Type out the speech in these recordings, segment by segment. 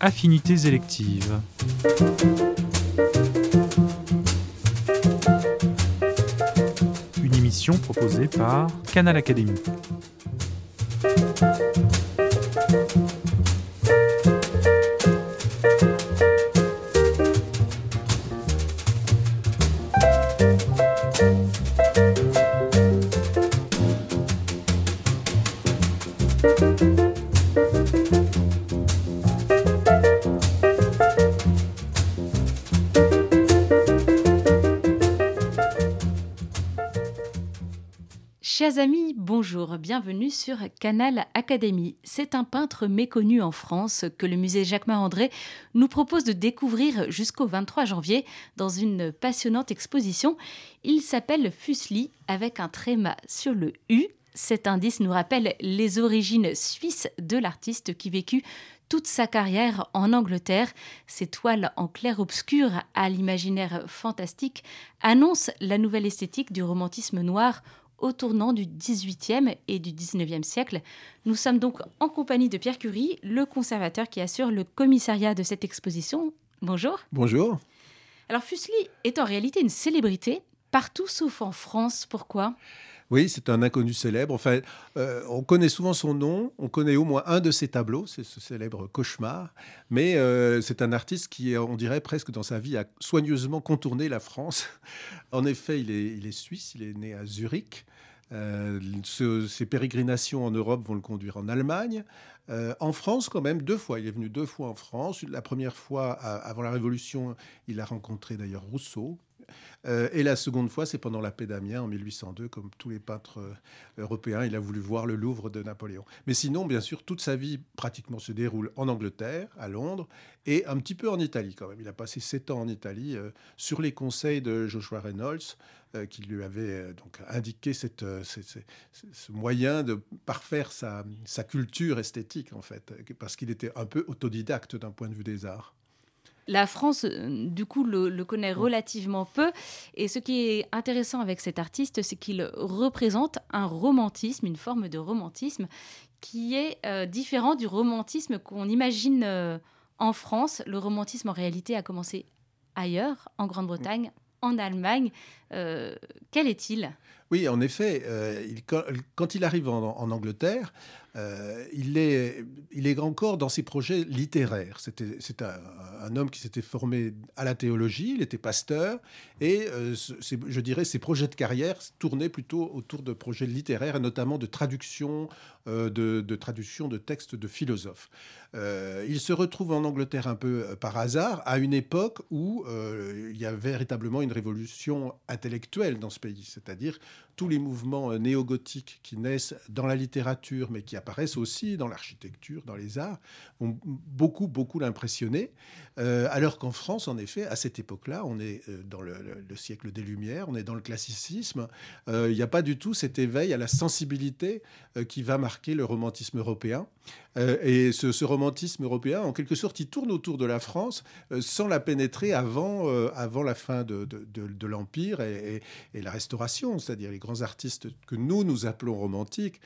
Affinités électives. Une émission proposée par Canal Académie. Bienvenue sur Canal Académie. C'est un peintre méconnu en France que le musée Jacquemart-André nous propose de découvrir jusqu'au 23 janvier dans une passionnante exposition. Il s'appelle Fuseli avec un tréma sur le U. Cet indice nous rappelle les origines suisses de l'artiste qui vécut toute sa carrière en Angleterre. Ces toiles en clair-obscur à l'imaginaire fantastique annoncent la nouvelle esthétique du romantisme noir au tournant du XVIIIe et du XIXe siècle. Nous sommes donc en compagnie de Pierre Curie, le conservateur qui assure le commissariat de cette exposition. Bonjour. Bonjour. Alors Fuseli est en réalité une célébrité partout sauf en France. Pourquoi? Oui, c'est un inconnu célèbre. Enfin, euh, on connaît souvent son nom, on connaît au moins un de ses tableaux, c'est ce célèbre Cauchemar, mais euh, c'est un artiste qui, on dirait presque dans sa vie, a soigneusement contourné la France. en effet, il est, suisse, il est né à Zurich. Euh, ses pérégrinations en Europe vont le conduire en Allemagne. Euh, en France, quand même, deux fois. Il est venu deux fois en France. La première fois, avant la Révolution, il a rencontré d'ailleurs Rousseau, euh, et la seconde fois, c'est pendant la paix d'Amiens en 1802, comme tous les peintres euh, européens, il a voulu voir le Louvre de Napoléon. Mais sinon, bien sûr, toute sa vie pratiquement se déroule en Angleterre, à Londres, et un petit peu en Italie quand même. Il a passé sept ans en Italie euh, sur les conseils de Joshua Reynolds, qui lui avait donc indiqué ce moyen de parfaire sa, sa culture esthétique, en fait, parce qu'il était un peu autodidacte d'un point de vue des arts. La France, euh, du coup, le, connaît relativement peu. Et ce qui est intéressant avec cet artiste, c'est qu'il représente un romantisme, une forme de romantisme qui est euh, différent du romantisme qu'on imagine euh, en France. Le romantisme, en réalité, a commencé ailleurs, en Grande-Bretagne, en Allemagne. quel est-il? Oui, en effet, quand, il arrive en Angleterre, euh, il, est, il est encore dans ses projets littéraires. C'est un, homme qui s'était formé à la théologie, il était pasteur, et euh, je dirais ses projets de carrière tournaient plutôt autour de projets littéraires, et notamment de traduction, euh, de, de, traduction de textes de philosophes. il se retrouve en Angleterre un peu par hasard, à une époque où il y a véritablement une révolution intellectuelle dans ce pays, c'est-à-dire tous les mouvements néo-gothiques qui naissent dans la littérature, mais qui apparaissent aussi dans l'architecture, dans les arts, ont beaucoup, beaucoup l'impressionné. Euh, alors qu'en France, en effet, à cette époque-là, on est euh, dans le, siècle des Lumières, on est dans le classicisme. Euh, il n'y a pas du tout cet éveil à la sensibilité qui va marquer le romantisme européen. Et ce, romantisme européen, en quelque sorte, il tourne autour de la France sans la pénétrer avant, avant la fin de, de, l'Empire et, et, la Restauration, c'est-à-dire les grands artistes que nous, nous appelons romantiques,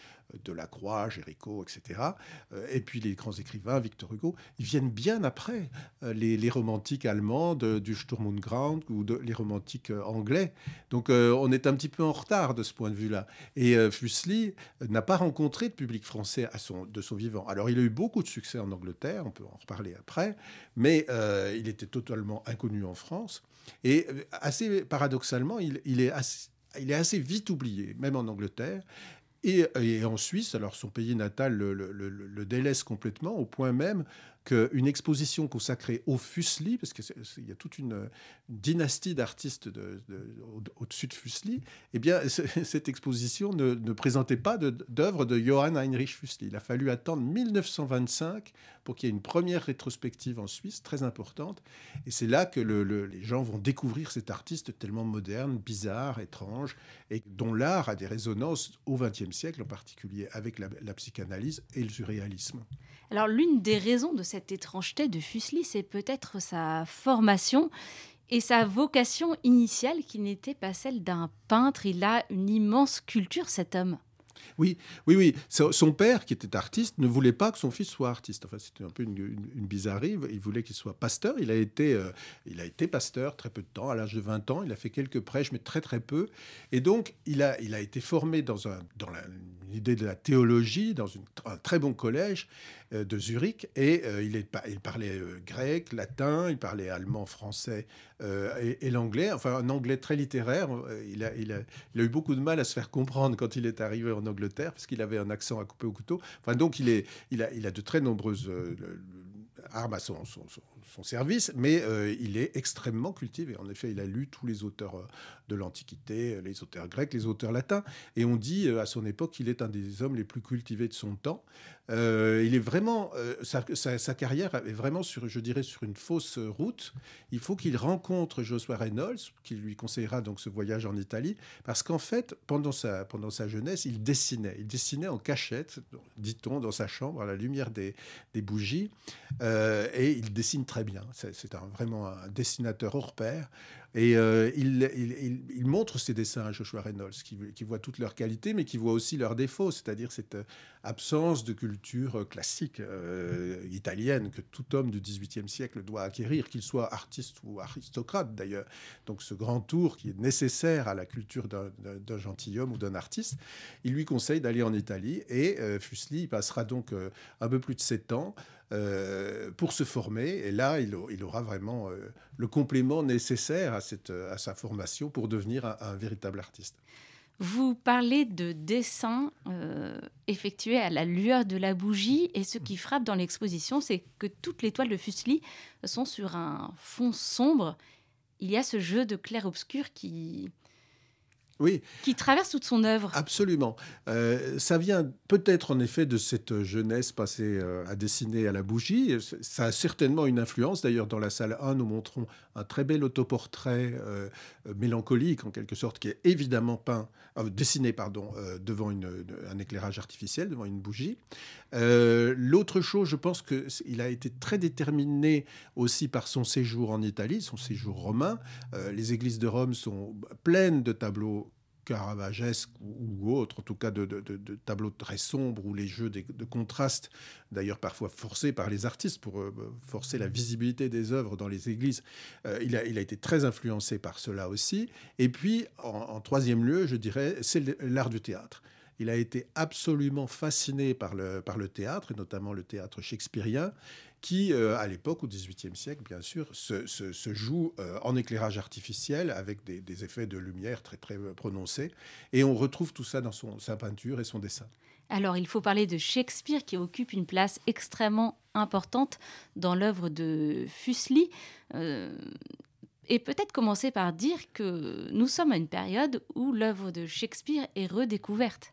Delacroix, Géricault, etc. Euh, et puis les grands écrivains, Victor Hugo, ils viennent bien après euh, les, romantiques allemands du Sturm und Drang ou les romantiques euh, anglais. Donc on est un petit peu en retard de ce point de vue-là. Et Fuseli n'a pas rencontré de public français à son, de son vivant. Alors il a eu beaucoup de succès en Angleterre, on peut en reparler après, mais il était totalement inconnu en France. Et assez paradoxalement, il est assez vite oublié, même en Angleterre. Et, en Suisse, alors son pays natal le, délaisse complètement, au point même qu'une exposition consacrée au Fuseli, parce qu'il y a toute une, dynastie d'artistes au-dessus de Fuseli, eh bien, cette exposition ne, présentait pas d'œuvre de, Johann Heinrich Fuseli. Il a fallu attendre 1925 pour qu'il y ait une première rétrospective en Suisse, très importante. Et c'est là que les gens vont découvrir cet artiste tellement moderne, bizarre, étrange, et dont l'art a des résonances au XXe siècle, en particulier avec la, la psychanalyse et le surréalisme. Alors l'une des raisons de cette étrangeté de Fuseli, c'est peut-être sa formation et sa vocation initiale qui n'était pas celle d'un peintre. Il a une immense culture, cet homme. Oui, oui, oui. Son père, qui était artiste, ne voulait pas que son fils soit artiste. Enfin, c'était un peu une, bizarrerie. Il voulait qu'il soit pasteur. Il a, été, euh, il a été pasteur très peu de temps, à l'âge de 20 ans. Il a fait quelques prêches, mais très, très peu. Et donc, il a, il a été formé dans, un, dans l'idée de la théologie, dans une, un très bon collège euh, de Zurich. Et euh, il, est, il, parlait grec, latin, il parlait allemand, français et, l'anglais. Enfin, un anglais très littéraire. Il a, eu beaucoup de mal à se faire comprendre quand il est arrivé en Angleterre parce qu'il avait un accent à couper au couteau. Enfin, donc, il, a, de très nombreuses euh, armes à son, service, mais euh, il est extrêmement cultivé. En effet, il a lu tous les auteurs euh, de l'Antiquité, les auteurs grecs, les auteurs latins, et on dit à son époque qu'il est un des hommes les plus cultivés de son temps. Euh, il est vraiment, euh, sa, carrière est vraiment sur, je dirais, sur une fausse route. Il faut qu'il rencontre Joshua Reynolds, qui lui conseillera donc ce voyage en Italie, parce qu'en fait, pendant sa, pendant sa jeunesse, il dessinait. Il dessinait en cachette, dit-on, dans sa chambre, à la lumière des, des bougies, euh, et il dessine très bien. C'est vraiment un dessinateur hors pair. Et euh, il, montre ses dessins à Joshua Reynolds, qui, voit toutes leurs qualités, mais qui voit aussi leurs défauts, c'est-à-dire cette euh, absence de culture euh, classique italienne que tout homme du XVIIIe siècle doit acquérir, qu'il soit artiste ou aristocrate d'ailleurs. Donc ce grand tour qui est nécessaire à la culture d'un gentilhomme ou d'un artiste, il lui conseille d'aller en Italie et Fuseli passera donc un peu plus de sept ans. Euh, pour se former. Et là, il, aura vraiment euh, le complément nécessaire à, cette, à sa formation pour devenir un, véritable artiste. Vous parlez de dessins euh, effectués à la lueur de la bougie, et ce qui frappe dans l'exposition, c'est que toutes les toiles de Fuseli sont sur un fond sombre. Il y a ce jeu de clair-obscur qui, oui. qui traverse toute son œuvre. Absolument. Euh, ça vient peut-être en effet de cette jeunesse passée euh, à dessiner à la bougie. Ça a certainement une influence. D'ailleurs, dans la salle 1, nous montrons un très bel autoportrait euh, mélancolique, en quelque sorte, qui est évidemment peint, dessiné pardon, devant un éclairage artificiel, devant une bougie. L'autre chose, je pense qu'il a été très déterminé aussi par son séjour en Italie, son séjour romain. les églises de Rome sont pleines de tableaux caravagesque ou, autre, en tout cas de, tableaux très sombres ou les jeux de, contraste, d'ailleurs parfois forcés par les artistes pour euh, forcer la visibilité des œuvres dans les églises. Euh, il, a, été très influencé par cela aussi. Et puis, en troisième lieu, je dirais, c'est l'art du théâtre. Il a été absolument fasciné par le, par le théâtre, et notamment le théâtre shakespearien, qui, euh, à l'époque, au XVIIIe siècle, bien sûr, se, joue euh, en éclairage artificiel avec des, effets de lumière très, très euh, prononcés. Et on retrouve tout ça dans son, sa peinture et son dessin. Alors, il faut parler de Shakespeare qui occupe une place extrêmement importante dans l'œuvre de Fuseli. et peut-être commencer par dire que nous sommes à une période où l'œuvre de Shakespeare est redécouverte.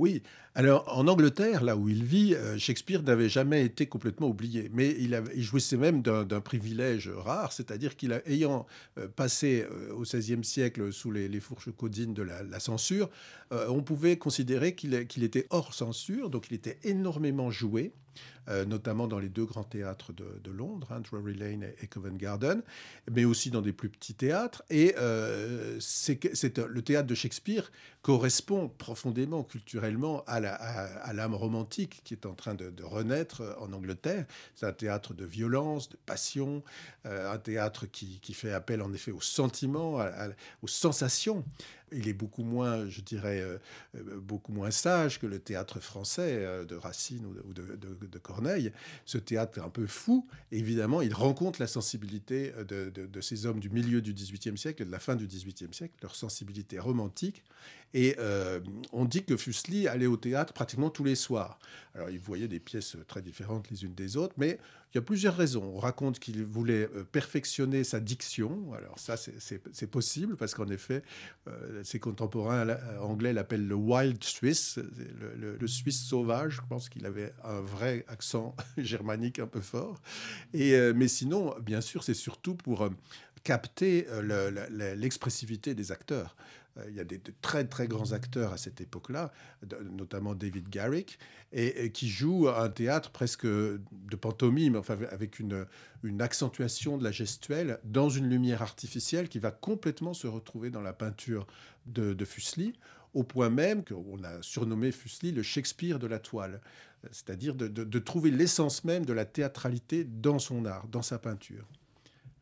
Oui, alors en Angleterre, là où il vit, euh, Shakespeare n'avait jamais été complètement oublié, mais il, jouissait même d'un privilège rare, c'est-à-dire qu'il ayant euh, passé euh, au XVIe siècle sous les, fourches codines de la, censure, on pouvait considérer qu'il était hors censure, donc il était énormément joué. Notamment dans les deux grands théâtres de, Londres, hein, Drury Lane et, Covent Garden, mais aussi dans des plus petits théâtres. Et euh, c'est le théâtre de Shakespeare correspond profondément culturellement à l'âme romantique qui est en train de, renaître en Angleterre. C'est un théâtre de violence, de passion, euh, un théâtre qui, fait appel en effet aux sentiments, aux sensations il est beaucoup moins, je dirais, euh, euh, beaucoup moins sage que le théâtre français euh, de Racine ou de, Corneille. Ce théâtre un peu fou, évidemment, il rencontre la sensibilité de, ces hommes du milieu du XVIIIe siècle et de la fin du XVIIIe siècle, leur sensibilité romantique. Et on dit que Fuseli allait au théâtre pratiquement tous les soirs. Alors, il voyait des pièces très différentes les unes des autres, mais il y a plusieurs raisons. On raconte qu'il voulait euh, perfectionner sa diction. Alors ça, c'est possible parce qu'en effet, euh, ses contemporains euh, anglais l'appellent le wild Swiss, le, Suisse sauvage. Je pense qu'il avait un vrai accent germanique un peu fort. Et, mais sinon, bien sûr, c'est surtout pour capter l'expressivité des acteurs. Euh, il y a des, très très grands acteurs à cette époque-là, notamment David Garrick, et, qui jouent un théâtre presque de pantomime, enfin avec une, accentuation de la gestuelle dans une lumière artificielle qui va complètement se retrouver dans la peinture de, de Fuseli au point même qu'on a surnommé Fuseli le Shakespeare de la toile, c'est-à-dire de trouver l'essence même de la théâtralité dans son art, dans sa peinture.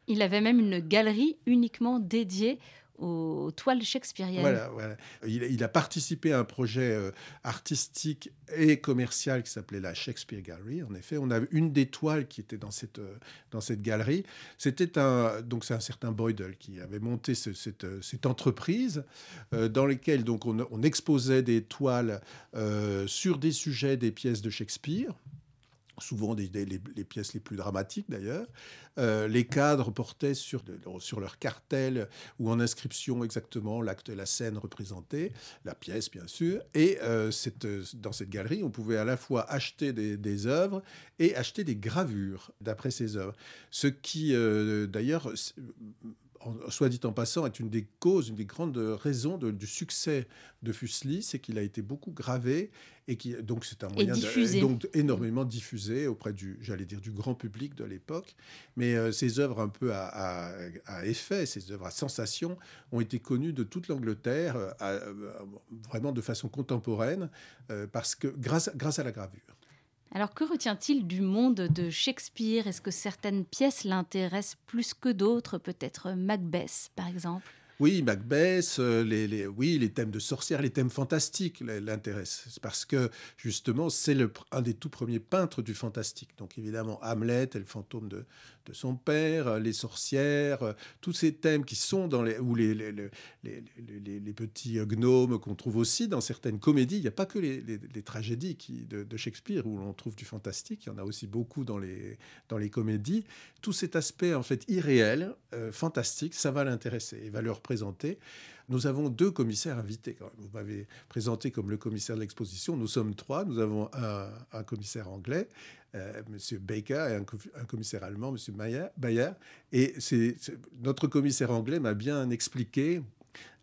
Il avait même une galerie uniquement dédiée aux toiles shakespeariennes. Voilà. Il, a participé à un projet euh, artistique et commercial qui s'appelait la Shakespeare Gallery. En effet, on a une des toiles qui était dans cette, euh, dans cette galerie. C'était un, donc c'est un certain Boydell qui avait monté cette, euh, cette, entreprise dans laquelle donc on, on exposait des toiles sur des sujets des pièces de Shakespeare souvent des, les, pièces les plus dramatiques d'ailleurs. Euh, les cadres portaient sur, sur leur cartel ou en inscription exactement l'acte, la scène représentée, la pièce bien sûr. Et euh, dans cette galerie, on pouvait à la fois acheter des, des œuvres et acheter des gravures d'après ces œuvres. Ce qui euh, d'ailleurs soit dit en passant, est une des causes, une des grandes raisons du succès de Fuseli, c'est qu'il a été beaucoup gravé et qui donc c'est un moyen de, donc énormément diffusé auprès du, j'allais dire, du grand public de l'époque. Mais euh, ces œuvres un peu à, effet, ces œuvres à sensation, ont été connues de toute l'Angleterre, euh, euh, vraiment de façon contemporaine, parce que grâce, grâce à la gravure. Alors que retient-il du monde de Shakespeare? Est-ce que certaines pièces l'intéressent plus que d'autres? Peut-être Macbeth, par exemple oui, Macbeth, euh, les, oui, les thèmes de sorcières, les thèmes fantastiques l'intéressent. Parce que, justement, c'est un des tout premiers peintres du fantastique. Donc, évidemment, Hamlet et le fantôme de, de son père, euh, les sorcières, euh, tous ces thèmes qui sont dans les, ou les, les, les, petits gnomes qu'on trouve aussi dans certaines comédies. Il n'y a pas que les, tragédies qui, de, Shakespeare où l'on trouve du fantastique, il y en a aussi beaucoup dans les, dans les comédies. Tout cet aspect en fait irréel, euh, fantastique, ça va l'intéresser, il va le représenter. Nous avons deux commissaires invités. Vous m'avez présenté comme le commissaire de l'exposition. Nous sommes trois. Nous avons un, commissaire anglais, euh, M. Baker, et un, commissaire allemand, M. Bayer. Et notre commissaire anglais m'a bien expliqué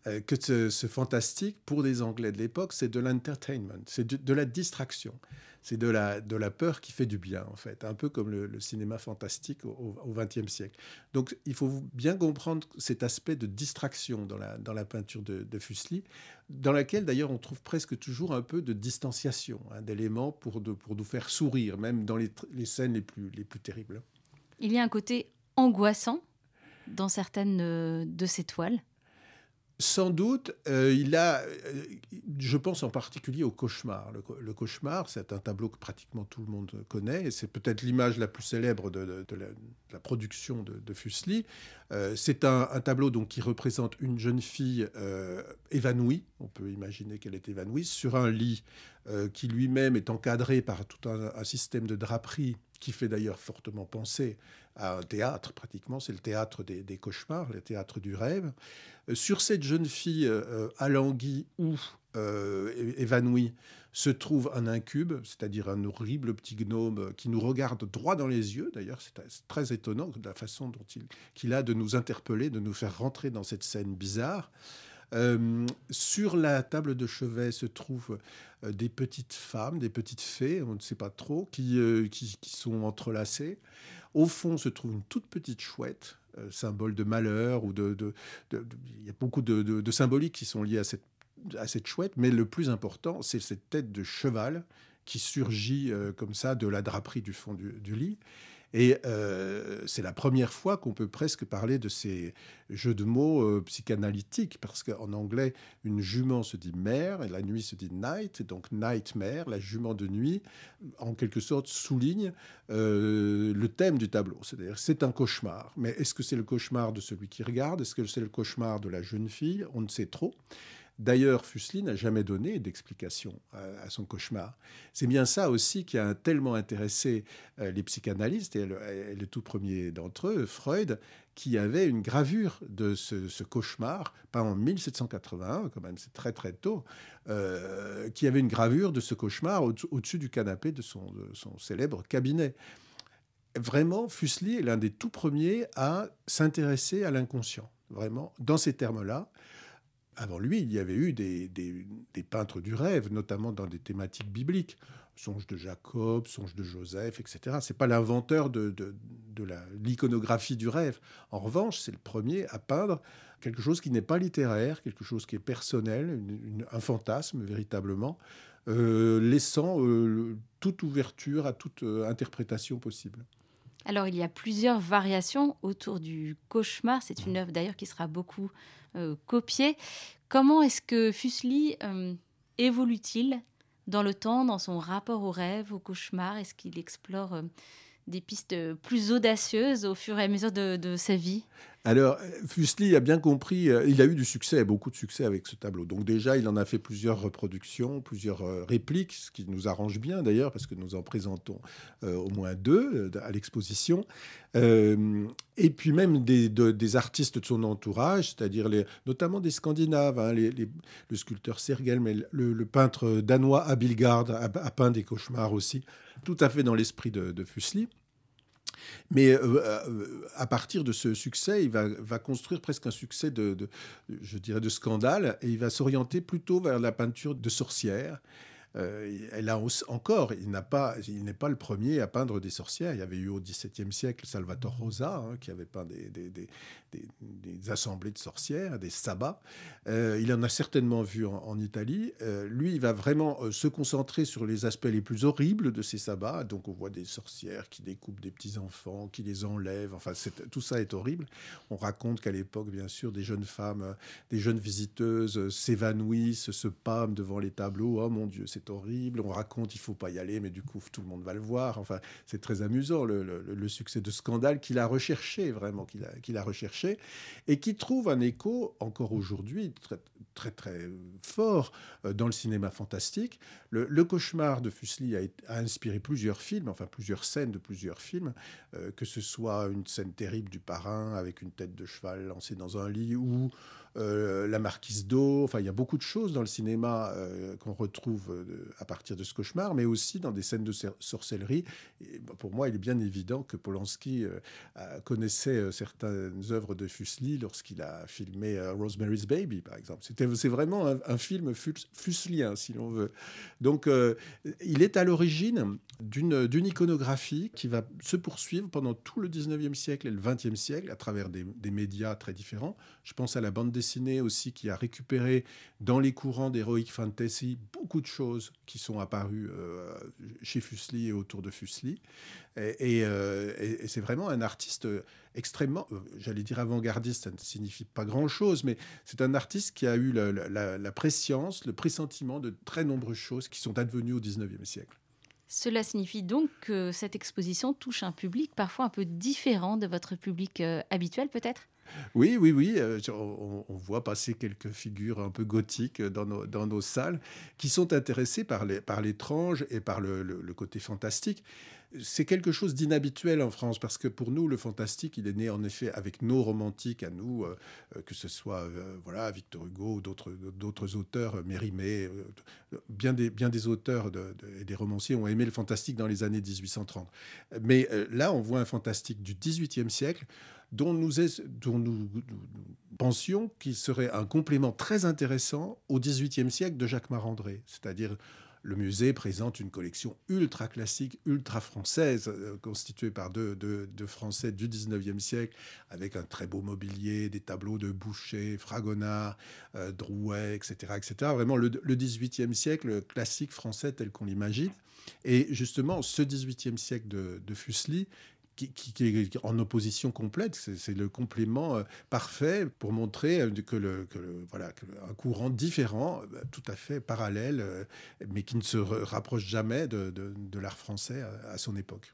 euh, que ce, fantastique, pour des Anglais de l'époque, c'est de l'entertainment, c'est de, la distraction c'est de la, peur qui fait du bien, en fait, un peu comme le, cinéma fantastique au XXe siècle. Donc, il faut bien comprendre cet aspect de distraction dans la, peinture de, de Fuseli, dans laquelle, d'ailleurs, on trouve presque toujours un peu de distanciation, hein, d'éléments pour, nous faire sourire, même dans les, les scènes les plus, les plus terribles. Il y a un côté angoissant dans certaines euh, de ces toiles sans doute, euh, il a, euh, je pense en particulier au cauchemar. Le, cauchemar, c'est un tableau que pratiquement tout le monde connaît, et c'est peut-être l'image la plus célèbre de, la, production de, Fuseli. Euh, c'est un, tableau donc qui représente une jeune fille évanouie, on peut imaginer qu'elle est évanouie, sur un lit qui lui-même est encadré par tout un, système de draperie qui fait d'ailleurs fortement penser à un théâtre, pratiquement, c'est le théâtre des, cauchemars, le théâtre du rêve. Euh, sur cette jeune fille euh, alanguie ou euh, évanouie se trouve un incube, c'est-à-dire un horrible petit gnome qui nous regarde droit dans les yeux. D'ailleurs, c'est très étonnant de la façon dont il qu'il a de nous interpeller, de nous faire rentrer dans cette scène bizarre. Sur la table de chevet se trouvent des petites femmes, des petites fées, on ne sait pas trop, qui, qui, qui, sont entrelacées. Au fond se trouve une toute petite chouette euh, symbole de malheur ou de, il y a beaucoup de, symboliques qui sont liées à cette, à cette chouette, mais le plus important, c'est cette tête de cheval qui surgit euh, comme ça de la draperie du fond du lit. Et euh, c'est la première fois qu'on peut presque parler de ces jeux de mots euh, psychanalytiques, parce qu'en anglais, une jument se dit mère, et la nuit se dit night, et donc nightmare, la jument de nuit, en quelque sorte souligne euh, le thème du tableau. C'est-à-dire, c'est un cauchemar. Mais est-ce que c'est le cauchemar de celui qui regarde? Est-ce que c'est le cauchemar de la jeune fille? On ne sait trop. D'ailleurs, Fuseli n'a jamais donné d'explication à, son cauchemar. C'est bien ça aussi qui a tellement intéressé euh, les psychanalystes, et le, tout premier d'entre eux, Freud, qui avait une gravure de ce, cauchemar, pas en 1781, quand même, c'est très très tôt, euh, qui avait une gravure de ce cauchemar au-dessus du canapé de son, de son célèbre cabinet vraiment, Fuseli est l'un des tout premiers à s'intéresser à l'inconscient, vraiment, dans ces termes-là avant lui, il y avait eu des, peintres du rêve, notamment dans des thématiques bibliques. Songe de Jacob, songe de Joseph, etc. C'est pas l'inventeur de, l'iconographie du rêve. En revanche, c'est le premier à peindre quelque chose qui n'est pas littéraire, quelque chose qui est personnel, un fantasme véritablement, euh, laissant euh, toute ouverture à toute euh, interprétation possible. Alors, il y a plusieurs variations autour du cauchemar. C'est une œuvre d'ailleurs qui sera beaucoup copiée. Comment est-ce que Fuseli évolue-t-il dans le temps, dans son rapport au rêve, au cauchemar? Est-ce qu'il explore des pistes plus audacieuses au fur et à mesure de sa vie alors, Fuseli a bien compris, euh, il a eu du succès, beaucoup de succès avec ce tableau. Donc déjà, il en a fait plusieurs reproductions, plusieurs euh, répliques, ce qui nous arrange bien d'ailleurs, parce que nous en présentons euh, au moins deux à l'exposition. et puis même des, artistes de son entourage, c'est-à-dire notamment des Scandinaves, hein, le sculpteur Sergel, mais le, peintre danois Abilgard a, peint des cauchemars aussi, tout à fait dans l'esprit de, de Fuseli. Mais euh, euh, à partir de ce succès, il va, construire presque un succès de, je dirais, de scandale, et il va s'orienter plutôt vers la peinture de sorcières. Euh, a encore, il n'est pas le premier à peindre des sorcières. Il y avait eu au XVIIe siècle Salvatore Rosa hein, qui avait peint des, des, assemblées de sorcières, des sabbats. Euh, il en a certainement vu en, Italie. Euh, lui, il va vraiment se concentrer sur les aspects les plus horribles de ces sabbats. Donc, on voit des sorcières qui découpent des petits enfants, qui les enlèvent. Enfin, tout ça est horrible. On raconte qu'à l'époque, bien sûr, des jeunes femmes, des jeunes visiteuses s'évanouissent, se pâment devant les tableaux. Oh mon Dieu, c'est horrible. On raconte il faut pas y aller, mais du coup tout le monde va le voir. Enfin, c'est très amusant le, succès de Scandale qu'il a recherché vraiment, qu'il a, recherché et qui trouve un écho encore aujourd'hui très, très très fort euh, dans le cinéma fantastique. Le, cauchemar de Fuseli a, a, inspiré plusieurs films, enfin plusieurs scènes de plusieurs films, euh, que ce soit une scène terrible du parrain avec une tête de cheval lancée dans un lit ou euh, la marquise d'eau. Enfin, il y a beaucoup de choses dans le cinéma euh, qu'on retrouve euh, à partir de ce cauchemar, mais aussi dans des scènes de sorcellerie. Et, bah, pour moi, il est bien évident que Polanski connaissait certaines œuvres de Fuseli lorsqu'il a filmé Rosemary's Baby, par exemple. c'est vraiment un, film fuselien, si l'on veut. Donc, il est à l'origine d'une iconographie qui va se poursuivre pendant tout le 19e siècle et le 20e siècle à travers des, des médias très différents. Je pense à la bande dessinée aussi qui a récupéré dans les courants d'Heroic Fantasy beaucoup de choses qui sont apparues euh, chez Fuseli et autour de Fuseli. Et, euh, c'est vraiment un artiste extrêmement, euh, j'allais dire avant-gardiste, ça ne signifie pas grand-chose, mais c'est un artiste qui a eu la, la, préscience, le pressentiment de très nombreuses choses qui sont advenues au 19e siècle. Cela signifie donc que cette exposition touche un public parfois un peu différent de votre public habituel peut-être? Oui, oui, oui. Euh, on, voit passer quelques figures un peu gothiques dans nos, salles qui sont intéressées par l'étrange par et par le, côté fantastique. C'est quelque chose d'inhabituel en France parce que pour nous, le fantastique, il est né en effet avec nos romantiques à nous, euh, euh, que ce soit voilà Victor Hugo ou d'autres auteurs, Mérimée, bien, des, bien des auteurs et des romanciers ont aimé le fantastique dans les années 1830. Mais là, on voit un fantastique du XVIIIe siècle dont nous, dont nous, pensions qu'il serait un complément très intéressant au XVIIIe siècle de Jacques Marandré, c'est-à-dire le musée présente une collection ultra classique, ultra française, euh, constituée par deux, Français du 19e siècle, avec un très beau mobilier, des tableaux de Boucher, Fragonard, euh, Drouet, etc., etc. Vraiment le, le 18e siècle classique français tel qu'on l'imagine. Et justement, ce 18e siècle de, de Fuseli qui, est en opposition complète. C'est le complément euh, parfait pour montrer euh, que, le, voilà, un courant différent, euh, tout à fait parallèle, mais qui ne se rapproche jamais de, l'art français à, son époque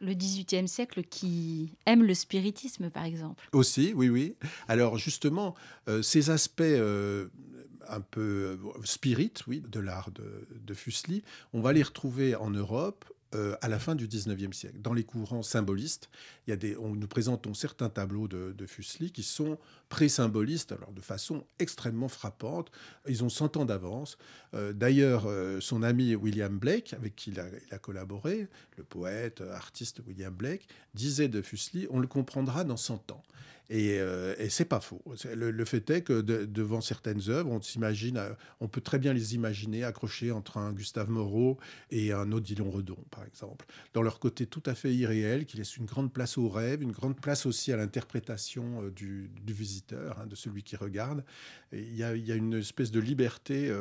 le XVIIIe siècle qui aime le spiritisme, par exemple. Aussi, oui, oui. Alors justement, ces aspects un peu spirit, oui, de l'art de, de Fuseli, on va les retrouver en Europe euh, à la fin du 19e siècle. Dans les courants symbolistes, il y a des, on, nous présentons certains tableaux de, de Fuseli qui sont pré-symbolistes, alors de façon extrêmement frappante. Ils ont 100 ans d'avance. Euh, d'ailleurs, euh, son ami William Blake, avec qui il a, il a, collaboré, le poète, artiste William Blake, disait de Fuseli, on le comprendra dans 100 ans. Et, euh, et c'est pas faux. Le, fait est que devant certaines œuvres, on s'imagine, euh, on peut très bien les imaginer accrochés entre un Gustave Moreau et un Odilon Redon, par exemple, dans leur côté tout à fait irréel, qui laisse une grande place au rêve, une grande place aussi à l'interprétation euh, du, visiteur, hein, de celui qui regarde. Il y, a, une espèce de liberté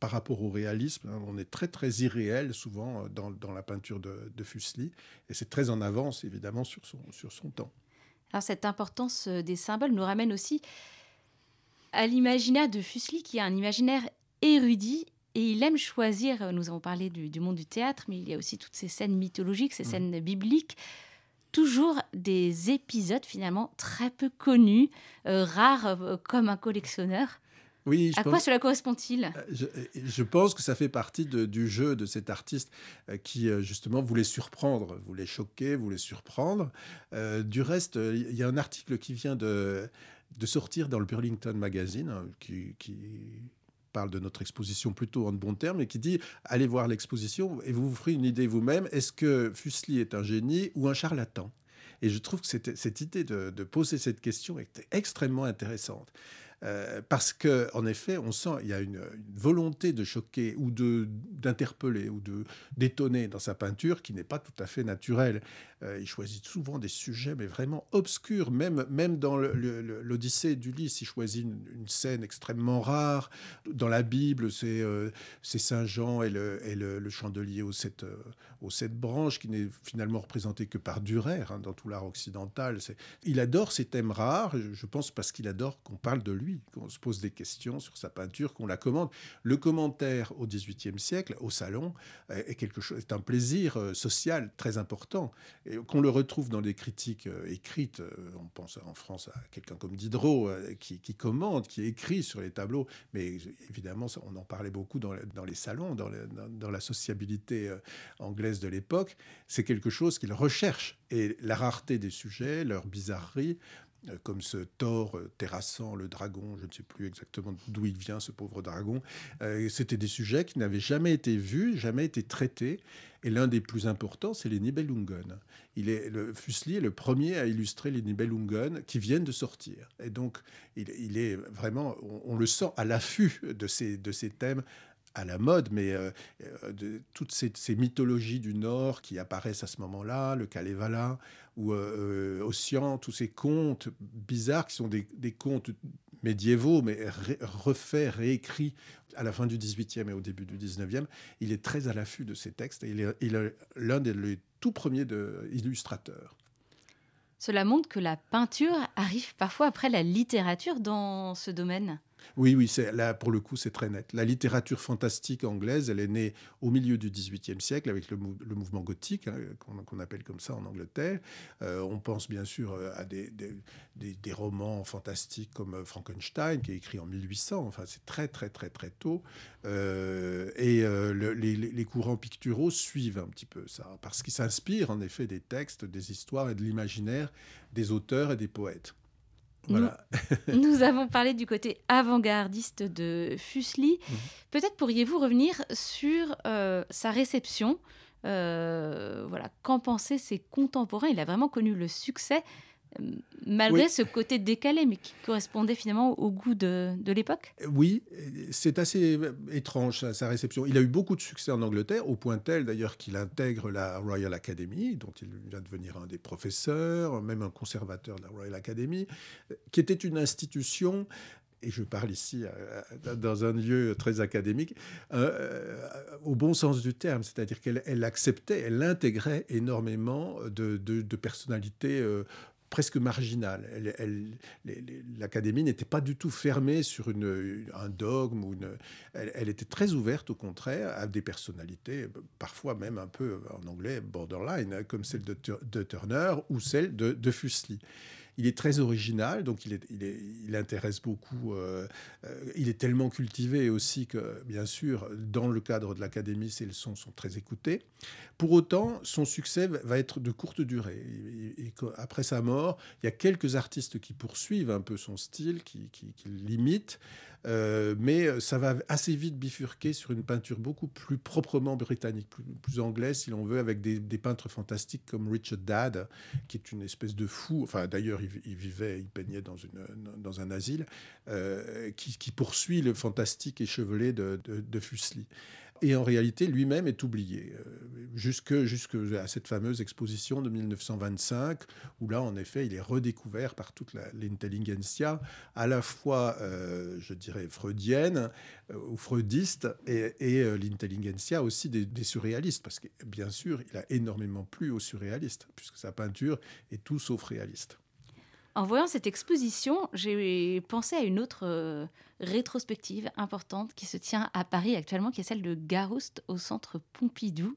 par rapport au réalisme. On est très très irréel souvent dans, dans la peinture de, de Fuseli, et c'est très en avance évidemment sur son, sur son temps. Alors cette importance euh, des symboles nous ramène aussi à l'imaginaire de Fuseli, qui a un imaginaire érudit et il aime choisir, euh, nous avons parlé du, monde du théâtre, mais il y a aussi toutes ces scènes mythologiques, ces mmh. scènes bibliques, toujours des épisodes finalement très peu connus, euh, rares comme un collectionneur. Oui, à quoi cela correspond-il? Euh, je, pense que ça fait partie du jeu de cet artiste euh, qui, euh, justement, voulait surprendre, voulait choquer, voulait surprendre. du reste, il y a un article qui vient de, de sortir dans le Burlington Magazine, hein, qui, qui parle de notre exposition plutôt en de bons termes, et qui dit allez voir l'exposition et vous vous ferez une idée vous-même. Est-ce que Fuseli est un génie ou un charlatan? Et je trouve que cette, idée de, de, poser cette question est extrêmement intéressante. Euh, parce que en effet, on sent il y a une, volonté de choquer ou de d'interpeller ou de d'étonner dans sa peinture qui n'est pas tout à fait naturelle. Euh, il choisit souvent des sujets mais vraiment obscurs, même même dans l'Odyssée d'Ulysse, il choisit une, scène extrêmement rare. Dans la Bible, c'est euh, Saint Jean et le, et le, chandelier aux sept aux sept branches qui n'est finalement représenté que par Durer hein, dans tout l'art occidental. Il adore ces thèmes rares, je pense parce qu'il adore qu'on parle de lui qu'on se pose des questions sur sa peinture, qu'on la commande. Le commentaire au XVIIIe siècle, au salon, est quelque chose, est un plaisir euh, social très important, et qu'on le retrouve dans des critiques euh, écrites. Euh, on pense en France à quelqu'un comme Diderot qui, qui, commente, qui écrit sur les tableaux, mais évidemment, on en parlait beaucoup dans, les salons, dans, dans, la sociabilité anglaise de l'époque. C'est quelque chose qu'il recherche. Et la rareté des sujets, leur bizarrerie, comme ce Thor euh, terrassant le dragon, je ne sais plus exactement d'où il vient, ce pauvre dragon. Euh, c'était des sujets qui n'avaient jamais été vus, jamais été traités. Et l'un des plus importants, c'est les Nibelungen. Il est, le Fuseli est le premier à illustrer les Nibelungen qui viennent de sortir. Et donc, il, est vraiment, on, le sent à l'affût de ces, de ces thèmes à la mode, mais de, toutes ces, mythologies du Nord qui apparaissent à ce moment-là, le Kalevala, ou euh, Ossian, tous ces contes bizarres qui sont des, contes médiévaux, mais refaits, réécrits à la fin du XVIIIe et au début du XIXe. Il est très à l'affût de ces textes et il est, l'un des tout premiers illustrateurs. Cela montre que la peinture arrive parfois après la littérature dans ce domaine. Oui, oui, là pour le coup c'est très net. La littérature fantastique anglaise, elle est née au milieu du XVIIIe siècle avec le, mouvement gothique, hein, qu'on appelle comme ça en Angleterre. Euh, on pense bien sûr euh, à des, romans fantastiques comme euh, Frankenstein, qui est écrit en 1800. Enfin, c'est très très très très tôt. et les, courants picturaux suivent un petit peu ça, parce qu'ils s'inspirent en effet des textes, des histoires et de l'imaginaire des auteurs et des poètes. Nous, avons parlé du côté avant-gardiste de Fuseli. Mhm. Peut-être pourriez-vous revenir sur euh, sa réception. Euh, voilà, qu'en pensaient ses contemporains? Il a vraiment connu le succès malgré ce côté décalé, mais qui correspondait finalement au goût de, l'époque Oui, c'est assez étrange sa, réception. Il a eu beaucoup de succès en Angleterre, au point tel d'ailleurs qu'il intègre la Royal Academy, dont il vient de devenir un des professeurs, même un conservateur de la Royal Academy, qui était une institution et je parle ici euh, dans un lieu très académique, euh, au bon sens du terme, c'est-à-dire qu'elle acceptait, elle intégrait énormément de, personnalités euh, presque marginale. L'Académie n'était pas du tout fermée sur un dogme. Ou une, elle, était très ouverte, au contraire, à des personnalités, parfois même un peu en anglais borderline, comme celle de, de Turner ou celle de, de Fuseli. Il est très original, donc il, est, intéresse beaucoup. Euh, euh, il est tellement cultivé aussi que, bien sûr, dans le cadre de l'académie, ses leçons sont très écoutées. Pour autant, son succès va être de courte durée. Et, après sa mort, il y a quelques artistes qui poursuivent un peu son style, qui, qui l'imitent. Mais ça va assez vite bifurquer sur une peinture beaucoup plus proprement britannique, plus, anglaise, si l'on veut, avec des, peintres fantastiques comme Richard Dadd, qui est une espèce de fou. Enfin, d'ailleurs, il, vivait, il peignait dans, une, dans un asile, qui, poursuit le fantastique échevelé de, de Fuseli. Et en réalité, lui-même est oublié, euh, jusque, jusque à cette fameuse exposition de 1925, où là, en effet, il est redécouvert par toute l'intelligentsia, à la fois, euh, je dirais, freudienne euh, ou freudiste, et, l'intelligentsia aussi des, des, surréalistes, parce que bien sûr, il a énormément plu aux surréalistes, puisque sa peinture est tout sauf réaliste. En voyant cette exposition, j'ai pensé à une autre rétrospective importante qui se tient à Paris actuellement, qui est celle de Garouste au centre Pompidou,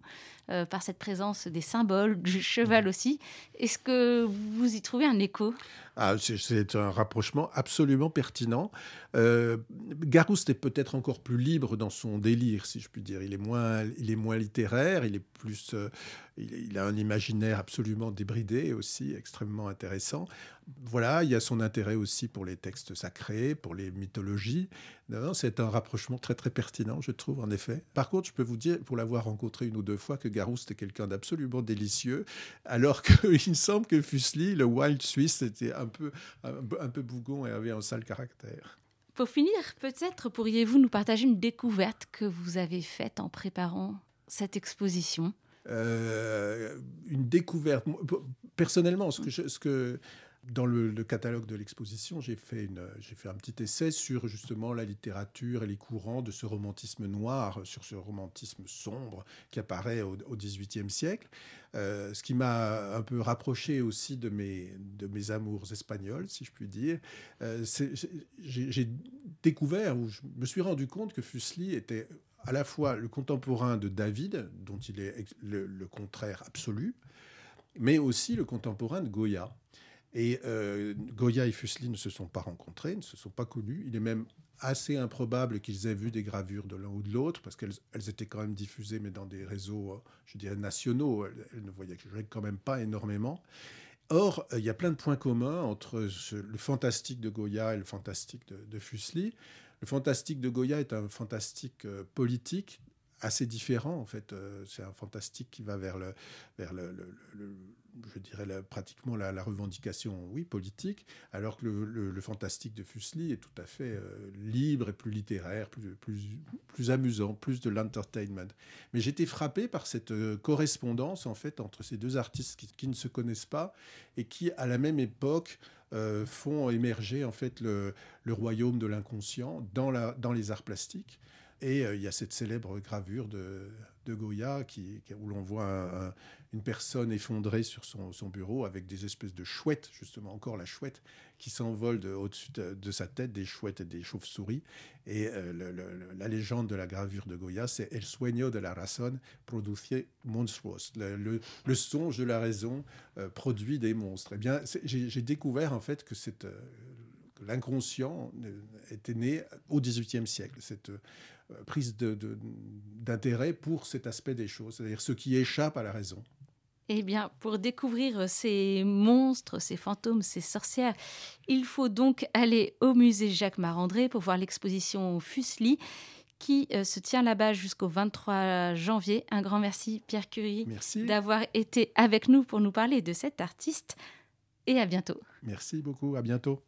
euh, par cette présence des symboles, du cheval aussi. Est-ce que vous y trouvez un écho? Ah, C'est un rapprochement absolument pertinent. Euh, Garouste est peut-être encore plus libre dans son délire, si je puis dire. Il est moins, il est moins littéraire, il est plus, il, a un imaginaire absolument débridé aussi, extrêmement intéressant voilà, il y a son intérêt aussi pour les textes sacrés, pour les mythologies. C'est un rapprochement très très pertinent, je trouve, en effet. Par contre, je peux vous dire, pour l'avoir rencontré une ou deux fois, que Garouste est quelqu'un d'absolument délicieux, alors qu'il me semble que Fuseli, le Wild Suisse, était un peu, un, peu bougon et avait un sale caractère. Pour finir, peut-être pourriez-vous nous partager une découverte que vous avez faite en préparant cette exposition? Euh, Une découverte. Personnellement, ce que, ce que dans le, catalogue de l'exposition, j'ai fait, fait un petit essai sur justement la littérature et les courants de ce romantisme noir, sur ce romantisme sombre qui apparaît au XVIIIe siècle. Euh, ce qui m'a un peu rapproché aussi de mes, de mes amours espagnols, si je puis dire. Euh, j'ai découvert, ou je me suis rendu compte que Fuseli était à la fois le contemporain de David, dont il est le, le contraire absolu, mais aussi le contemporain de Goya. Et euh, Goya et Fuseli ne se sont pas rencontrés, ne se sont pas connus. Il est même assez improbable qu'ils aient vu des gravures de l'un ou de l'autre, parce qu'elles étaient quand même diffusées, mais dans des réseaux, euh, je dirais, nationaux. Elles, ne voyaient quand même pas énormément. Or, euh, il y a plein de points communs entre le fantastique de Goya et le fantastique de, de Fuseli. Le fantastique de Goya est un fantastique politique assez différent en fait. c'est un fantastique qui va vers le, vers le je dirais pratiquement la, revendication, oui, politique, alors que le, fantastique de Fuseli est tout à fait euh, libre et plus littéraire, plus, plus, plus amusant, plus de l'entertainment. Mais j'étais frappé par cette euh, correspondance en fait entre ces deux artistes qui, ne se connaissent pas et qui, à la même époque, euh, font émerger en fait le, le royaume de l'inconscient dans, dans les arts plastiques. Et il y a cette célèbre gravure de, de Goya qui, où l'on voit une personne effondrée sur son, bureau avec des espèces de chouettes, justement encore la chouette, qui s'envole au-dessus de, sa tête, des chouettes et des chauves-souris. Et euh, la légende de la gravure de Goya, c'est El sueño de la razón produce monstruos. Le, songe de la raison euh, produit des monstres. Eh bien, j'ai découvert en fait que cette... Euh, l'inconscient était né au XVIIIe siècle. Prise d'intérêt pour cet aspect des choses, c'est-à-dire ce qui échappe à la raison. Eh bien, pour découvrir ces monstres, ces fantômes, ces sorcières, il faut donc aller au musée Jacques Marandré pour voir l'exposition Fuseli qui euh, se tient là-bas jusqu'au 23 janvier. Un grand merci, Pierre Curie, d'avoir été avec nous pour nous parler de cet artiste. Et à bientôt. Merci beaucoup, à bientôt.